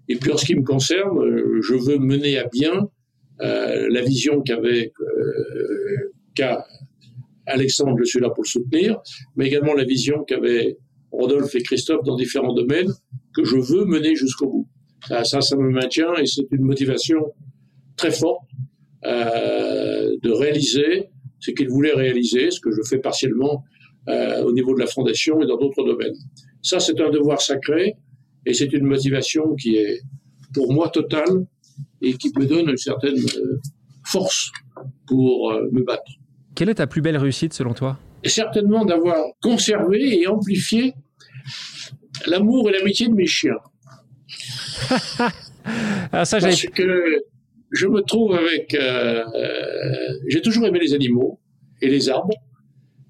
Et puis en ce qui me concerne, euh, je veux mener à bien euh, la vision qu'avait qu'a Alexandre, je suis là pour le soutenir, mais également la vision qu'avaient Rodolphe et Christophe dans différents domaines que je veux mener jusqu'au bout. Ça, ça, me maintient et c'est une motivation très forte euh, de réaliser ce qu'ils voulaient réaliser, ce que je fais partiellement euh, au niveau de la fondation et dans d'autres domaines. Ça, c'est un devoir sacré et c'est une motivation qui est pour moi totale et qui me donne une certaine euh, force pour euh, me battre. Quelle est ta plus belle réussite selon toi? Certainement d'avoir conservé et amplifié l'amour et l'amitié de mes chiens. [laughs] ah, Parce que je me trouve avec... Euh, euh, j'ai toujours aimé les animaux et les arbres,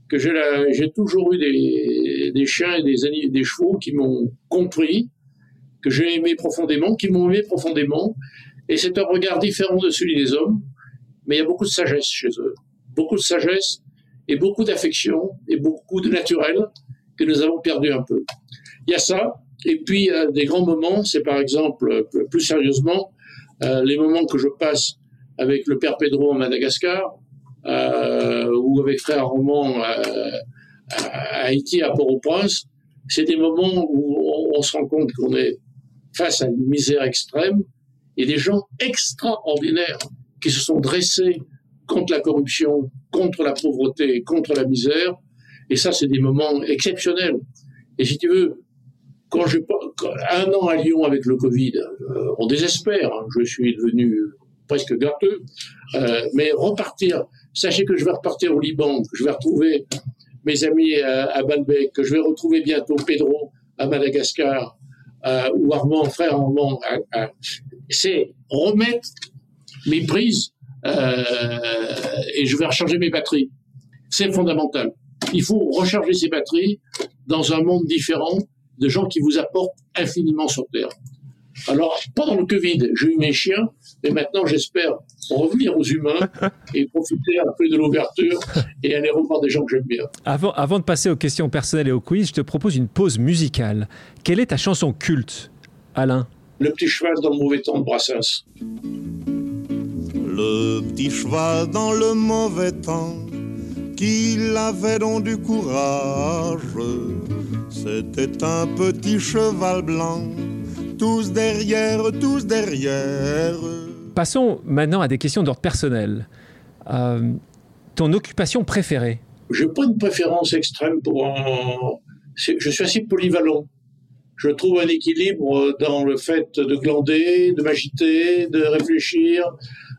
que j'ai toujours eu des, chiens et des chevaux qui m'ont compris, que j'ai aimé profondément, qui m'ont aimé profondément, et c'est un regard différent de celui des hommes, mais il y a beaucoup de sagesse chez eux, beaucoup de sagesse et beaucoup d'affection et beaucoup de naturel que nous avons perdu un peu. Il y a ça, et puis, euh, des grands moments, c'est par exemple, euh, plus sérieusement, euh, les moments que je passe avec le père Pedro en Madagascar, euh, ou avec frère Roman à, à Haïti, à Port-au-Prince, c'est des moments où on, on se rend compte qu'on est face à une misère extrême et des gens extraordinaires qui se sont dressés contre la corruption, contre la pauvreté, contre la misère. Et ça, c'est des moments exceptionnels. Et si tu veux, quand je un an à Lyon avec le Covid, euh, on désespère. Hein. je suis devenu presque gâteux, euh, mais repartir. Sachez que je vais repartir au Liban, que je vais retrouver mes amis à, à Balbec, que je vais retrouver bientôt Pedro à Madagascar euh, ou Armand, frère Armand. C'est remettre mes prises euh, et je vais recharger mes batteries. C'est fondamental. Il faut recharger ses batteries dans un monde différent de gens qui vous apportent infiniment sur Terre. Alors, pendant le Covid, j'ai eu mes chiens, et maintenant j'espère revenir aux humains [laughs] et profiter un peu de l'ouverture et aller revoir des gens que j'aime bien. Avant, avant de passer aux questions personnelles et au quiz, je te propose une pause musicale. Quelle est ta chanson culte, Alain? Le petit cheval dans le mauvais temps de Brassens. Le petit cheval dans le mauvais temps, qu'il avait donc du courage c'était un petit cheval blanc, tous derrière, tous derrière. Passons maintenant à des questions d'ordre personnel. Euh, ton occupation préférée? Je n'ai pas une préférence extrême pour un... Je suis assez polyvalent. Je trouve un équilibre dans le fait de glander, de m'agiter, de réfléchir,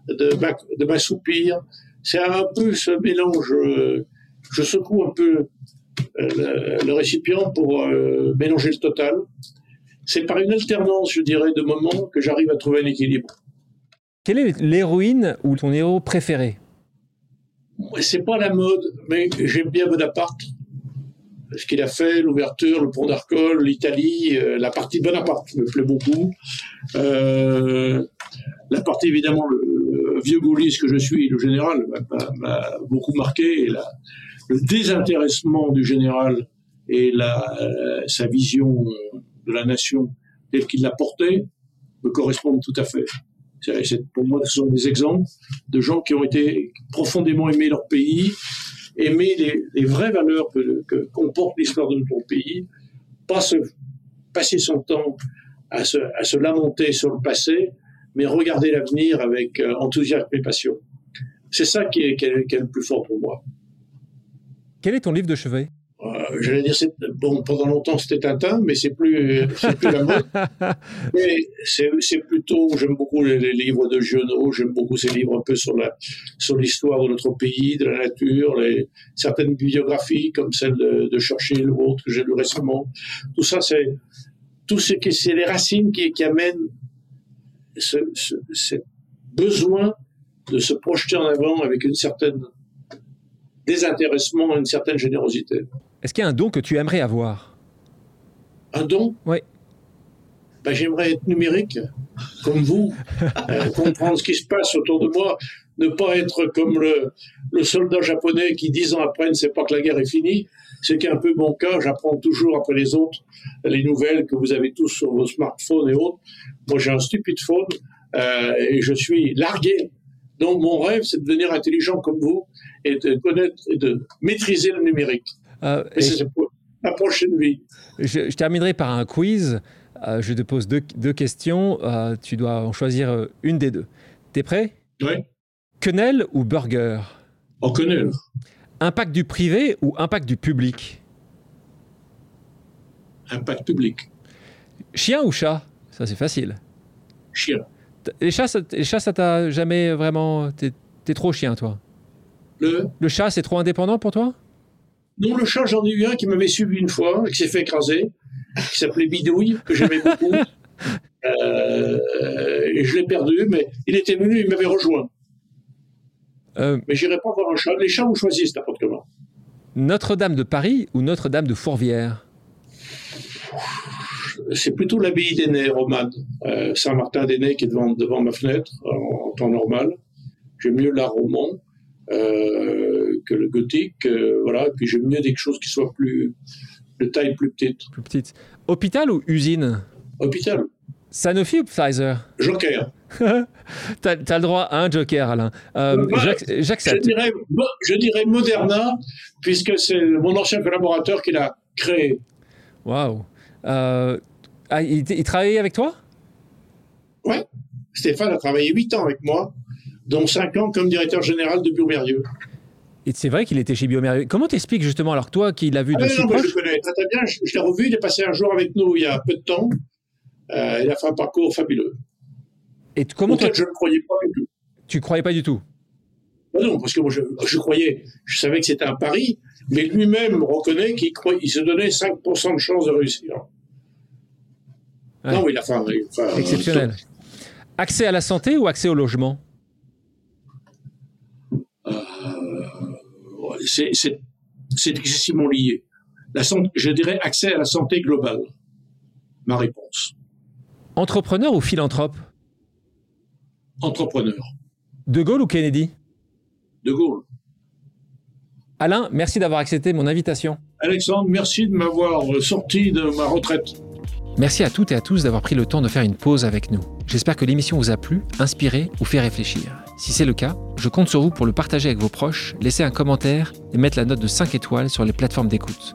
de m'assoupir. C'est un peu ce mélange. Je secoue un peu le, récipient pour euh, mélanger le total. C'est par une alternance, je dirais, de moments que j'arrive à trouver un équilibre. Quelle est l'héroïne ou ton héros préféré? C'est pas la mode, mais j'aime bien Bonaparte. Ce qu'il a fait, l'ouverture, le pont d'Arcole, l'Italie, euh, la partie Bonaparte me plaît beaucoup. Euh, la partie, évidemment, le, vieux gaulliste que je suis, le général, m'a beaucoup marqué. Le désintéressement du général et euh, sa vision de la nation telle qu'il l'a portée me correspondent tout à fait. pour moi, ce sont des exemples de gens qui ont été profondément aimés leur pays, aimer les, vraies valeurs que, comporte l'histoire de notre pays, pas se, passer son temps à se lamenter sur le passé, mais regarder l'avenir avec euh, enthousiasme et passion. C'est ça qui est, qui est, qui est le plus fort pour moi. Quel est ton livre de chevet? Euh, j'allais dire, bon, pendant longtemps c'était Tintin, mais c'est plus, plus la mode. [laughs] mais c'est plutôt, j'aime beaucoup les, livres de Giono, j'aime beaucoup ces livres un peu sur la, sur l'histoire de notre pays, de la nature, les, certaines bibliographies comme celle de, de Churchill ou autres que j'ai lu récemment. Tout ça, c'est, tout ce qui, c'est les racines qui, qui amènent ce, ce, ce besoin de se projeter en avant avec une certaine désintéressement, une certaine générosité. Est-ce qu'il y a un don que tu aimerais avoir? Un don? Oui. Ben, j'aimerais être numérique, comme vous, [laughs] euh, comprendre ce qui se passe autour de moi, ne pas être comme le, le soldat japonais qui, dix ans après, ne sait pas que la guerre est finie. C'est qui est un peu mon cas. J'apprends toujours après les autres les nouvelles que vous avez tous sur vos smartphones et autres. Moi, j'ai un stupide phone euh, et je suis largué. Donc, mon rêve, c'est de devenir intelligent comme vous et de connaître et de maîtriser le numérique. Euh, et c'est la prochaine vie. Je, terminerai par un quiz. Euh, je te pose deux, deux questions. Tu dois en choisir une des deux. T'es prêt? Oui. Quenelle ou burger? Oh, quenelle. Impact du privé ou impact du public? Impact public. Chien ou chat? Ça, c'est facile. Chien. Les chats, ça, les chats, ça t'a jamais vraiment. T'es es trop chien, toi? Le? Le chat, c'est trop indépendant pour toi? Non, le chat, j'en ai eu un qui m'avait suivi une fois, qui s'est fait écraser, qui s'appelait Bidouille, que j'aimais beaucoup. [laughs] Euh, et je l'ai perdu, mais il était venu, il m'avait rejoint. Euh, mais j'irai pas voir un chat. Les chats, vous choisissez n'importe comment. Notre-Dame de Paris ou Notre-Dame de Fourvière? C'est plutôt l'abbaye des romane. Euh, Saint-Martin des qui est devant, devant ma fenêtre, en, temps normal. J'aime mieux l'art roman. Euh, que le gothique. Euh, voilà. Et puis j'aime mieux des choses qui soient plus de taille plus petite. Plus petite. Hôpital ou usine? Hôpital. Sanofi ou Pfizer Joker. [laughs] t'as, as le droit à un Joker, Alain. Euh, j'accepte. Je dirais, Moderna, puisque c'est mon ancien collaborateur qui l'a créé. Waouh. Ah, il, il, travaillait avec toi? Ouais. Stéphane a travaillé 8 ans avec moi dont 5 ans comme directeur général de Biomérieux. Et c'est vrai qu'il était chez Biomérieux. Comment t'expliques justement, alors toi qui l'as vu de ah, si non, Je connais très, très bien, je, l'ai revu, il est passé un jour avec nous il y a peu de temps. Euh, il a fait un parcours fabuleux. Et comment toi, je ne croyais pas du tout. Tu croyais pas du tout? Bah Non, parce que moi je, je, croyais, je savais que c'était un pari, mais lui-même reconnaît qu'il il se donnait 5% de chance de réussir. Non, mais il a fait un. Exceptionnel. Accès à la santé ou accès au logement? C'est excessivement lié. La je dirais accès à la santé globale. Ma réponse. Entrepreneur ou philanthrope Entrepreneur. De Gaulle ou Kennedy De Gaulle. Alain, merci d'avoir accepté mon invitation. Alexandre, merci de m'avoir sorti de ma retraite. Merci à toutes et à tous d'avoir pris le temps de faire une pause avec nous. J'espère que l'émission vous a plu, inspiré ou fait réfléchir. Si c'est le cas, je compte sur vous pour le partager avec vos proches, laisser un commentaire et mettre la note de 5 étoiles sur les plateformes d'écoute.